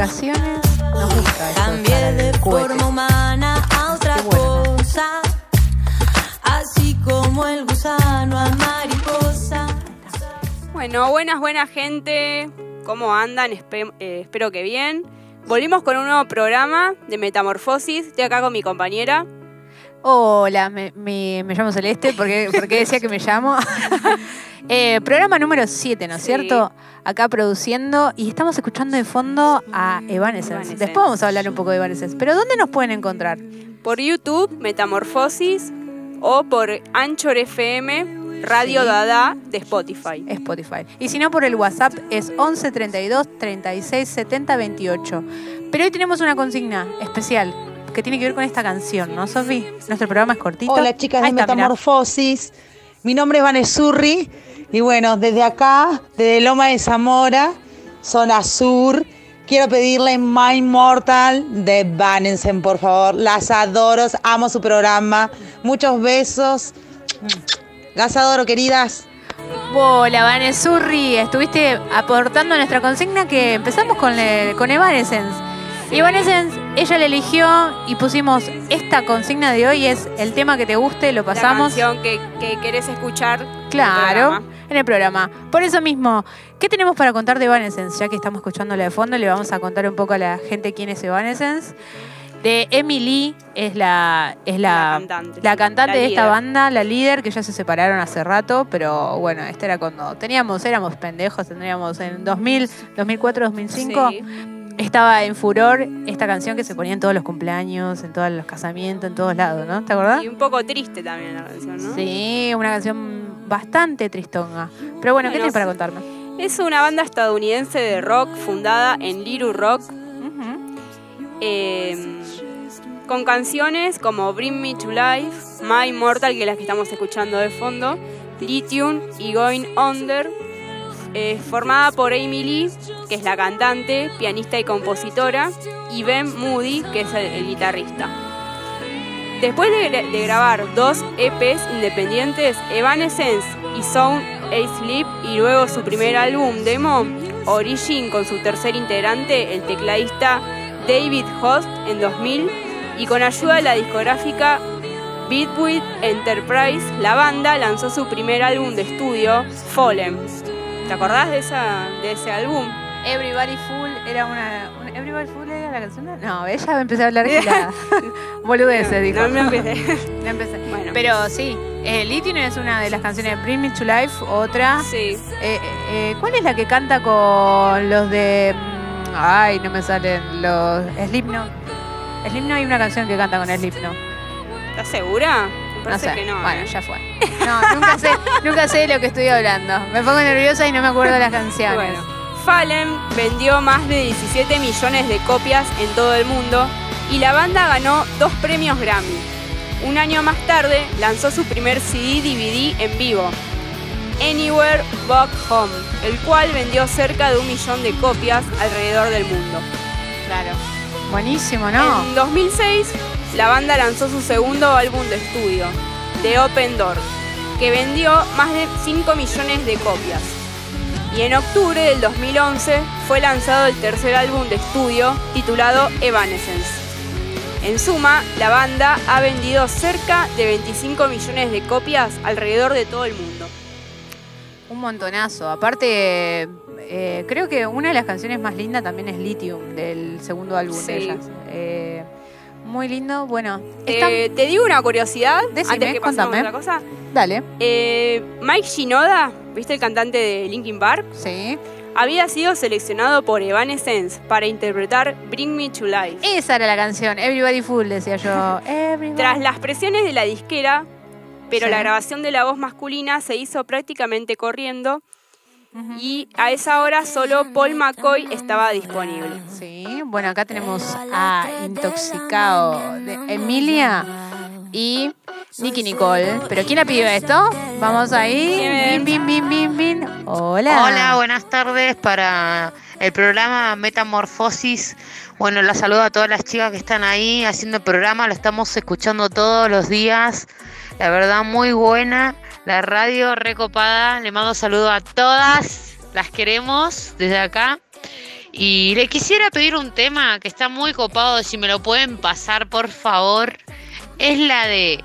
vacaciones, nos gusta esto, Cambié de forma humana a otra cosa. Así como el gusano a mariposa. Bueno, buenas, buena gente. ¿Cómo andan? Espe- eh, espero que bien. Volvimos con un nuevo programa de Metamorfosis. Estoy acá con mi compañera. Hola, me, me- me llamo Celeste, porque, porque decía que me llamo. Eh, programa número 7, ¿no es Sí. cierto? Acá produciendo y estamos escuchando de fondo a Evanescence. Evanescence. Después vamos a hablar un poco de Evanescence. Pero ¿dónde nos pueden encontrar? Por YouTube, Metamorfosis. O por Anchor FM, Radio Sí. Dada de Spotify. Spotify. Y si no, por el WhatsApp es 11 32 36 70 28. Pero hoy tenemos una consigna especial que tiene que ver con esta canción, ¿no, Sofi? Nuestro programa es cortito. Hola chicas de mirá. Metamorfosis. Mi nombre es Vanesurri y bueno, desde acá, desde Loma de Zamora, zona sur, quiero pedirle My Immortal de Vanensen, por favor. Las adoro, amo su programa. Muchos besos. Las adoro, queridas. Hola, Vanesurri. Estuviste aportando a nuestra consigna que empezamos con, le- con Evanescence. Y Evanescence, ella la eligió y pusimos esta consigna de hoy es el tema que te guste, lo pasamos. La canción que, que querés escuchar. en el Claro, programa. en el programa. Por eso mismo, ¿qué tenemos para contar de Evanescence? Ya que estamos escuchándola de fondo, le vamos a contar un poco a la gente quién es Evanescence. De Emily es la, es la, La cantante, la sí, cantante la de esta banda, la líder, que ya se separaron hace rato, pero bueno, este era cuando teníamos, éramos pendejos, tendríamos en 2000, 2004, 2005. Sí. Estaba en furor esta canción que se ponía en todos los cumpleaños, en todos los casamientos, en todos lados, ¿no? ¿Te acordás? Y un poco triste también la canción, ¿no? Sí, una canción bastante tristonga. Pero bueno, ¿qué tienes para contarme? Es una banda estadounidense de rock fundada en Little Rock eh, con canciones como Bring Me to Life, My Immortal, que es la que estamos escuchando de fondo, Lithium y Going Under, eh, formada por Amy Lee, que es la cantante, pianista y compositora, y Ben Moody, que es el, guitarrista. Después de, gra- de grabar dos EPs independientes, Evanescence y Sound Asleep, y luego su primer álbum demo, Origin, con su tercer integrante, el tecladista David Host, en 2000, y con ayuda de la discográfica Beatwit Enterprise, la banda lanzó su primer álbum de estudio, Fallen. ¿Te acordás de, esa, de ese álbum? Everybody Full era una, una- Everybody Full era la canción. No, ella empecé a hablar gilada. Boludeces, dijo. No, no empecé. No empecé. Bueno. Pero sí, eh, Lithium es una de las canciones de Bring Me to Life, otra. Sí. Eh, eh, eh, ¿Cuál es la que canta con los de. mm, Ay, no me salen los. Slipknot. Slipknot hay una canción que canta con Slipknot. ¿Estás segura? No sé. que no. bueno, ¿eh? ya fue. No, nunca sé, nunca sé de lo que estoy hablando. Me pongo nerviosa y no me acuerdo de las canciones. Bueno, Fallen vendió más de 17 millones de copias en todo el mundo y la banda ganó dos premios Grammy. Un año más tarde lanzó su primer CD DVD en vivo, Anywhere Back Home, el cual vendió cerca de un millón de copias alrededor del mundo. Claro. Buenísimo, ¿no? En 2006, la banda lanzó su segundo álbum de estudio, The Open Door, que vendió más de 5 millones de copias. Y en octubre del 2011 fue lanzado el tercer álbum de estudio titulado Evanescence. En suma, la banda ha vendido cerca de 25 millones de copias alrededor de todo el mundo. Un montonazo. Aparte, eh, creo que una de las canciones más lindas también es Lithium, del segundo álbum de Sí. ellas. Eh, muy lindo. Bueno, Eh, te digo una curiosidad, Decime, antes que pasemos a contame. otra cosa. Dale. Eh, Mike Shinoda, ¿viste el cantante de Linkin Park? Sí. había sido seleccionado por Evanescence para interpretar Bring Me to Life. Esa era la canción. Everybody Full, decía yo. Everybody. Tras las presiones de la disquera, pero Sí. la grabación de la voz masculina se hizo prácticamente corriendo y a esa hora solo Paul McCoy estaba disponible. Sí, bueno, acá tenemos a Intoxicado de Emilia y Nicky Nicole. ¿Pero quién la pidió esto? Vamos ahí. ¿Quién? Bin, bin, bin, bin, bin. Hola. Hola, buenas tardes para el programa Metamorfosis. Bueno, la saludo a todas las chicas que están ahí haciendo el programa, lo estamos escuchando todos los días. La verdad, muy buena La radio recopada. Le mando saludo a todas. Las queremos desde acá. Y le quisiera pedir un tema que está muy copado, si me lo pueden pasar, por favor. Es la de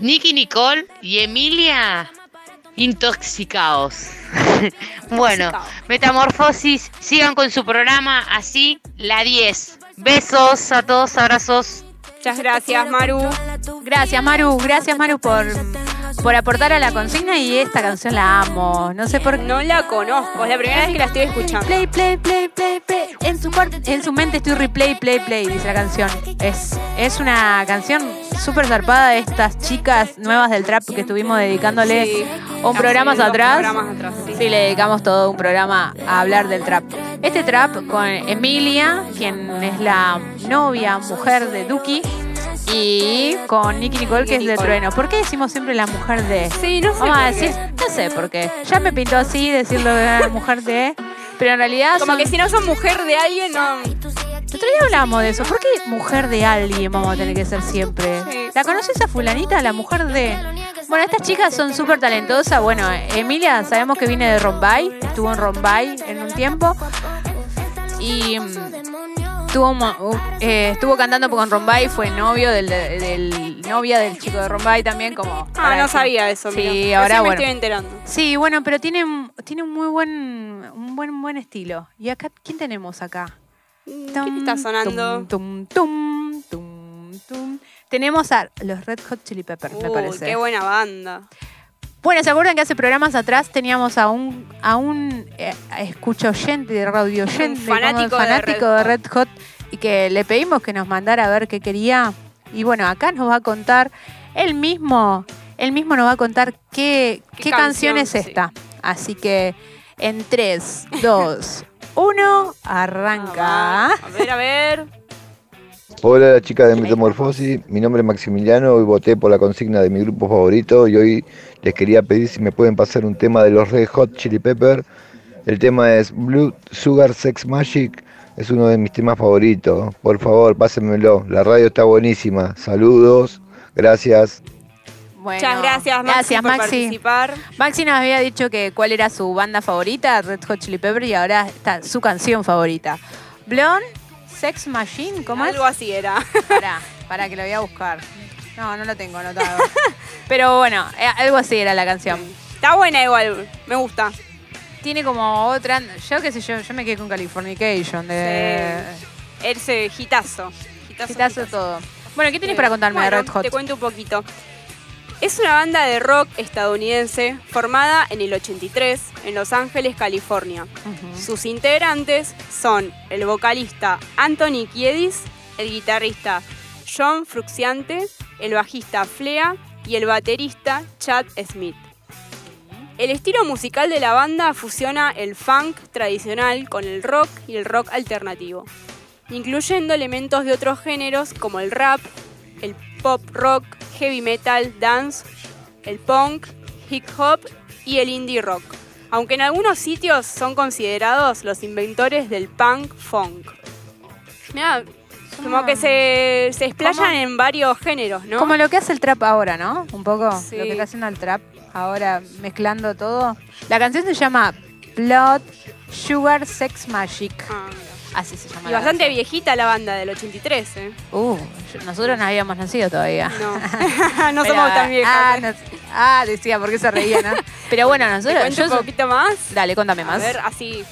Nicky Nicole y Emilia Intoxicados. bueno. Metamorfosis, sigan con su programa así, la 10. Besos a todos, abrazos. Muchas gracias, Maru. Gracias, Maru. Gracias, Maru, por, por aportar a la consigna y esta canción la amo. No sé por qué. No la conozco, es la primera vez que la estoy escuchando. Play, play, play, play, play. En su, en su mente estoy replay, play, play, dice la canción. Es, es una canción súper zarpada de estas chicas nuevas del trap que estuvimos dedicándole Sí. un dos atrás. programas atrás, sí. Sí, le dedicamos todo un programa a hablar del trap. Este trap con Emilia, quien es la novia, mujer de Duki, y con Nicky Nicole, que es de. Trueno. ¿Por qué decimos siempre la mujer de? Sí, no sé Vamos a decir, no sé por qué. Ya me pintó así decirlo de la mujer de, pero en realidad Como son- que si no son mujer de alguien, no. el otro día hablábamos de eso. ¿Por qué mujer de alguien vamos a tener que ser siempre? Sí. ¿La conoces a fulanita, la mujer de...? Bueno, estas chicas son súper talentosas. Bueno, Emilia sabemos que viene de Rombay. Estuvo en Rombay en un tiempo. Y tuvo, mo- uh, eh, estuvo cantando con Rombay. Fue novio del, del- novia del chico de Rombay también. Como Ah, no sabía eso. Sí, mira. ahora me bueno. estoy enterando. Sí, bueno, pero tiene, un- tiene un muy buen, un buen, buen estilo. ¿Y acá quién tenemos acá? ¿Qué está sonando? Tum, tum, tum. Tenemos a los Red Hot Chili Peppers, me parece. qué buena banda. Bueno, ¿se acuerdan que hace programas atrás teníamos a un, a un eh, escucha oyente, de radio oyente, Un fanático de fanático Red de Red Hot y que le pedimos que nos mandara a ver qué quería? Y bueno, acá nos va a contar él mismo, él mismo nos va a contar qué, ¿Qué qué canción, canción? es esta. Así que en 3, 2, 1, arranca. Ah. A ver, a ver. Hola chicas de Metamorfosis, mi nombre es Maximiliano, hoy voté por la consigna de mi grupo favorito y hoy les quería pedir si me pueden pasar un tema de los Red Hot Chili Pepper. El tema es Blue Sugar Sex Magic, es uno de mis temas favoritos. Por favor, pásenmelo, la radio está buenísima. Saludos, gracias. Bueno, Muchas gracias, Maxi, gracias, por Maxi. participar. Maxi nos había dicho que cuál era su banda favorita, Red Hot Chili Pepper, y ahora está su canción favorita. Blonde, Sex Machine, ¿cómo es? Algo así era. Pará, pará que lo voy a buscar. No, no lo tengo anotado. Pero bueno, eh, algo así era la canción. Está buena igual, me gusta. Tiene como otra, yo qué sé yo, yo me quedé con Californication de Ese hitazo. Hitazo, quitazo hitazo. todo. Bueno, ¿qué tienes Eh, para contarme bueno, de Red Hot? Te cuento un poquito. Es una banda de rock estadounidense formada en el 83 en Los Ángeles, California. Sus integrantes son el vocalista Anthony Kiedis, el guitarrista John Fruxiante, el bajista Flea y el baterista Chad Smith. El estilo musical de la banda fusiona el funk tradicional con el rock y el rock alternativo, incluyendo elementos de otros géneros como el rap, el pop rock, heavy metal, dance, el punk, hip hop y el indie rock, aunque en algunos sitios son considerados los inventores del punk funk. Mirá, como que se, se explayan ¿Cómo? en varios géneros, ¿no? Como lo que hace el trap ahora, ¿no? Un poco Sí. lo que está haciendo el trap ahora mezclando todo. La canción se llama Blood Sugar Sex Magic. Ah. Así se llama. Y la bastante canción. viejita la banda del 83, ¿eh? Uh, nosotros no habíamos nacido todavía. No, no Pero, somos tan viejas. Ah, no- ah, decía, porque se reía, ¿no? Pero bueno, ¿Te nosotros. yo un poquito más? Dale, contame A más. ver, así.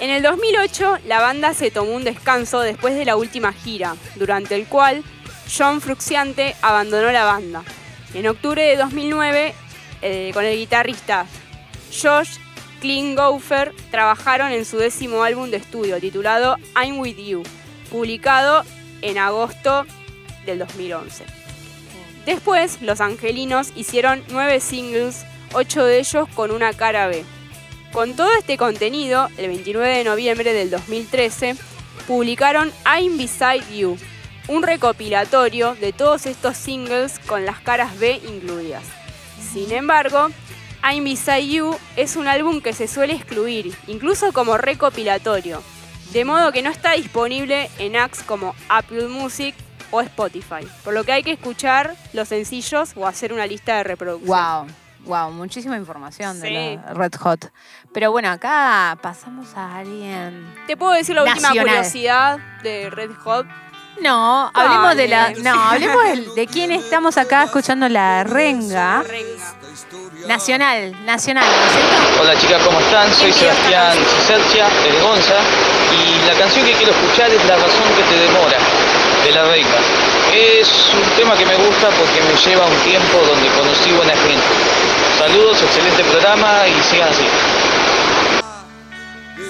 En el 2008, la banda se tomó un descanso después de la última gira, durante el cual John Fruxiante abandonó la banda. En octubre de 2009, eh, con el guitarrista Josh Klinghoffer, trabajaron en su décimo álbum de estudio titulado I'm With You, publicado en agosto del 2011. Después, los angelinos hicieron nueve singles, ocho de ellos con una cara B. Con todo este contenido, el 29 de noviembre del 2013, publicaron I'm Beside You, un recopilatorio de todos estos singles con las caras B incluidas. Sin embargo, I'm Beside You es un álbum que se suele excluir, incluso como recopilatorio, de modo que no está disponible en apps como Apple Music o Spotify, por lo que hay que escuchar los sencillos o hacer una lista de reproducción. Wow, wow, muchísima información Sí. de la Red Hot. Pero bueno, acá pasamos a alguien. ¿Te puedo decir la última curiosidad de Red Hot? No, hablemos de la. No, hablemos del- de, quién estamos acá escuchando la renga. Renga. Nacional, nacional, ¿no es cierto? Hola chicas, ¿cómo están? Soy Sebastián Cicercia de Gonza y la canción que quiero escuchar es La razón que te demora de La Renga. Es un tema que me gusta porque me lleva a un tiempo donde conocí buena gente. Saludos, excelente programa y sigan así.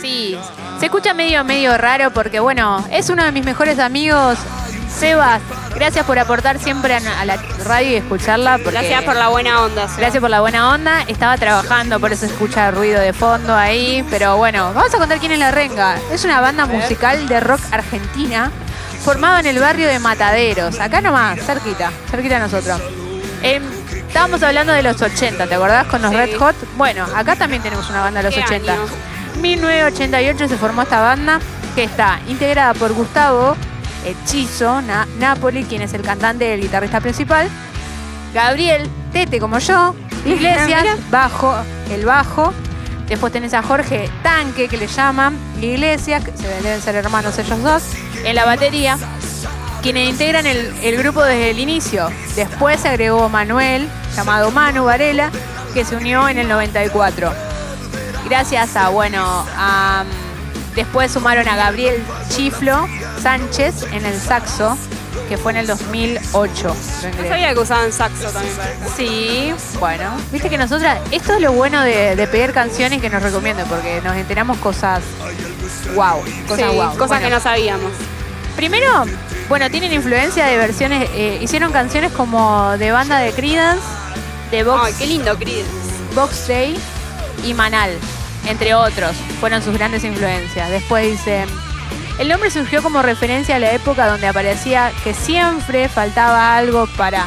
Sí, se escucha medio, medio raro porque, bueno, es uno de mis mejores amigos, Sebas. Gracias por aportar siempre a, a la radio y escucharla. Gracias por la buena onda. Gracias por la buena onda. Estaba trabajando, por eso escucha ruido de fondo ahí. Pero bueno, vamos a contar quién es La Renga. Es una banda musical de rock argentina formada en el barrio de Mataderos. Acá nomás, cerquita, cerquita de nosotros. Em, estábamos hablando de los 80, ¿te acordás con los Sí. Red Hot? Bueno, acá también tenemos una banda de los ¿Qué 80. año? 1988 se formó esta banda que está integrada por Gustavo Hechizo Na- Napoli, quien es el cantante y el guitarrista principal, Gabriel Tete como yo, Iglesias, bajo, el bajo. Después tenés a Jorge Tanque, que le llaman, Iglesias, que se deben ser hermanos ellos dos, en la batería, quienes integran el, el grupo desde el inicio. Después se agregó Manuel, llamado Manu Varela, que se unió en el 94 gracias a, bueno, a, después sumaron a Gabriel Chiflo Sánchez en el saxo, que fue en el 2008. lo No sabía que usaban saxo también para. Sí, bueno, viste que nosotras, esto es lo bueno de, de pedir canciones que nos recomienden, porque nos enteramos cosas wow, cosas Sí, wow. cosas Bueno, que no sabíamos. Primero, bueno, tienen influencia de versiones, eh, hicieron canciones como de banda de Creedence, de Vox, Ay, qué lindo, Creedence. Box Day y Manal, entre otros, fueron sus grandes influencias. Después dice, el nombre surgió como referencia a la época donde aparecía que siempre faltaba algo para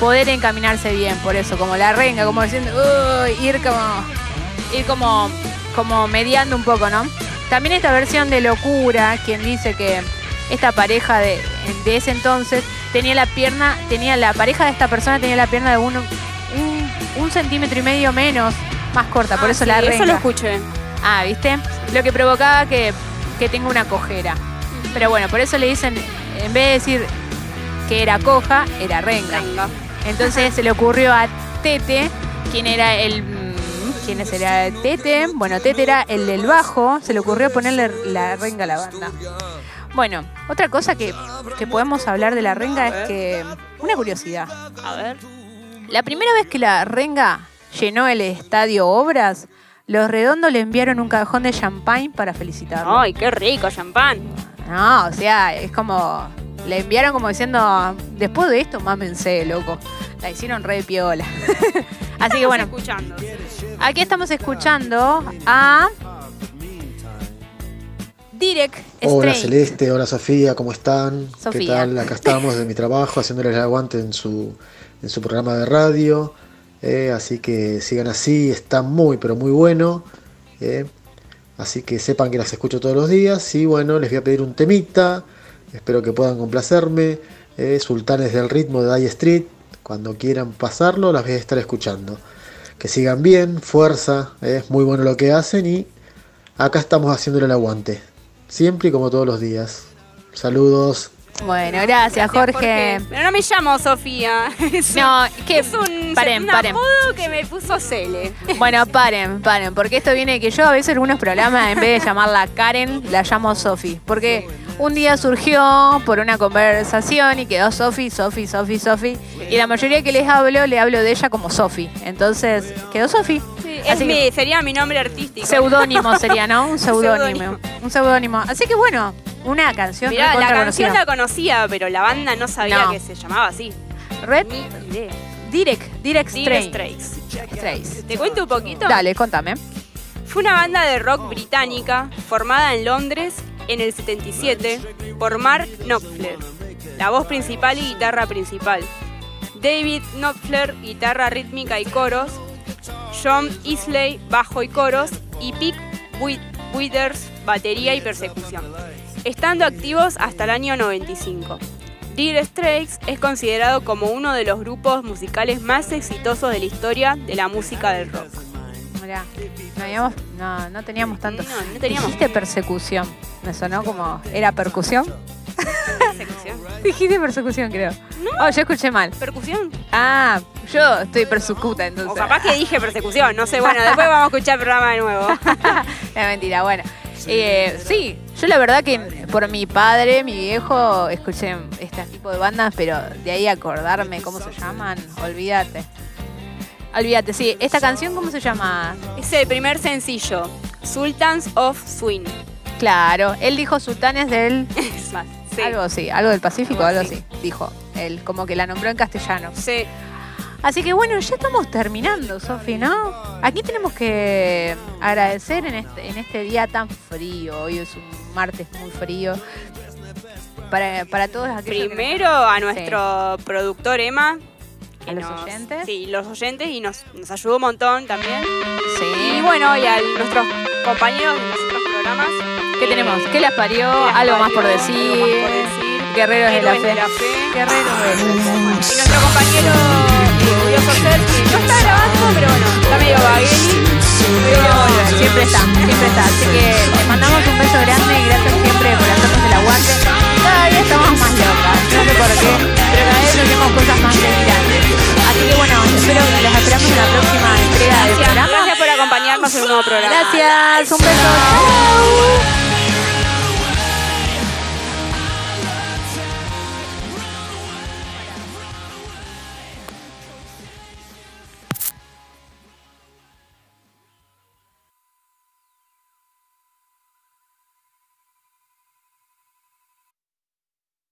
poder encaminarse bien, por eso, como la renga, como diciendo, "Uy", ir como, ir como, como mediando un poco, ¿no? También esta versión de Locura, quien dice que esta pareja de, de ese entonces tenía la pierna, tenía la pareja de esta persona tenía la pierna de uno, un, un centímetro y medio menos, más corta, por Ah, eso sí, la Eso renga. lo escuché. Ah, ¿viste? Lo que provocaba que, que tenga una cojera. Pero bueno, por eso le dicen, en vez de decir que era coja, era renga. Renga. Entonces se le ocurrió a Tete, quien era el... mm, ¿Quién era Tete? Bueno, Tete era el del bajo, se le ocurrió ponerle la renga a la banda. Bueno, otra cosa que, que podemos hablar de la renga es que... Una curiosidad. A ver. La primera vez que la renga llenó el estadio Obras, los redondos le enviaron un cajón de champagne para felicitarlo. Ay, qué rico, champán. No, o sea, es como. Le enviaron como diciendo, después de esto, mámense, loco. La hicieron re de piola. Así que bueno, escuchando. aquí estamos escuchando a. Direct Hola. Celeste, hola Sofía, ¿cómo están? ¿Qué Sofía. tal? Acá estamos de mi trabajo haciéndoles el aguante en su, en su programa de radio. Eh, así que sigan así, está muy pero muy bueno. eh, así que sepan que las escucho todos los días. Y bueno, les voy a pedir un temita. Espero que puedan complacerme. eh, Sultanes del ritmo de Die Street. Cuando quieran pasarlo, las voy a estar escuchando. Que sigan bien, fuerza, eh, es muy bueno lo que hacen y acá estamos haciéndole el aguante. Siempre y como todos los días. Saludos. Bueno, gracias, Jorge. Pero no me llamo Sofía. Es No, un, que es un, paren, un paren. apodo que me puso Cele. Bueno, paren, paren, porque esto viene de que yo a veces en algunos programas, en vez de llamarla Karen, la llamo Sofi. Porque un día surgió por una conversación y quedó Sofi, Sofi, Sofi, Sofi. Y la mayoría que les hablo, le hablo de ella como Sofi. Entonces, quedó Sofi. Es Así mi, sería mi nombre artístico. Seudónimo sería, ¿no? Un seudónimo. Un seudónimo. Así que bueno, una canción Mirá, la canción conocida. la conocía, pero la banda no sabía No. que se llamaba así. Red Ni idea. Direct, Direct Dire. Straits. Straits. ¿Te cuento un poquito? Dale, contame. Fue una banda de rock británica formada en Londres en el 77 por Mark Knopfler, la voz principal y guitarra principal. David Knopfler, guitarra rítmica y coros. John Isley, bajo y coros. Y Pete Wi- Withers, batería y persecución. Estando activos hasta el año 95. Dire Straits es considerado como uno de los grupos musicales más exitosos de la historia de la música del rock. Mirá, no, habíamos- no, no teníamos tanto. No, no teníamos. Dijiste persecución. Me sonó como. ¿Era percusión? Persecución. Dijiste persecución, creo. Oh, yo escuché mal. ¿Percusión? Ah, yo estoy persecuta entonces. O capaz que dije persecución, no sé. Bueno, después vamos a escuchar el programa de nuevo. Es mentira, bueno. Eh, sí, yo la verdad que por mi padre, mi viejo, escuché este tipo de bandas, pero de ahí acordarme cómo se llaman, olvídate. Olvídate, sí. ¿Esta canción cómo se llama? Es el primer sencillo, Sultans of Swing. Claro, él dijo Sultanes del... Sí. Algo así, algo del Pacífico, Algo algo así. Dijo él, como que la nombró en castellano. Sí. Así que bueno, ya estamos terminando, Sofi, ¿no? Aquí tenemos que agradecer en este, en este día tan frío. Hoy es un martes muy frío. Para, para todos aquellos nos- Primero a nuestro productor Emma. que ¿A los oyentes? Sí, los oyentes y nos, nos ayudó un montón también. Sí. Y bueno, y a nuestros compañeros de los otros programas. ¿Qué tenemos? ¿Qué las parió? Las algo más por decir. algo más por decir. Guerreros de la de la fe. Guerreros de la fe. Y nuestro compañero Ser, que no está grabando, pero bueno, está medio bagueli. Pero siempre está, siempre está. Así que le mandamos un beso grande y gracias siempre por hacernos el aguante. Cada día estamos más locas, no sé por qué, pero cada vez hacemos cosas más delirantes. Así que bueno, espero que los esperamos en la próxima entrega del programa. gracias por acompañarnos en un nuevo programa. Gracias, un beso. Chao.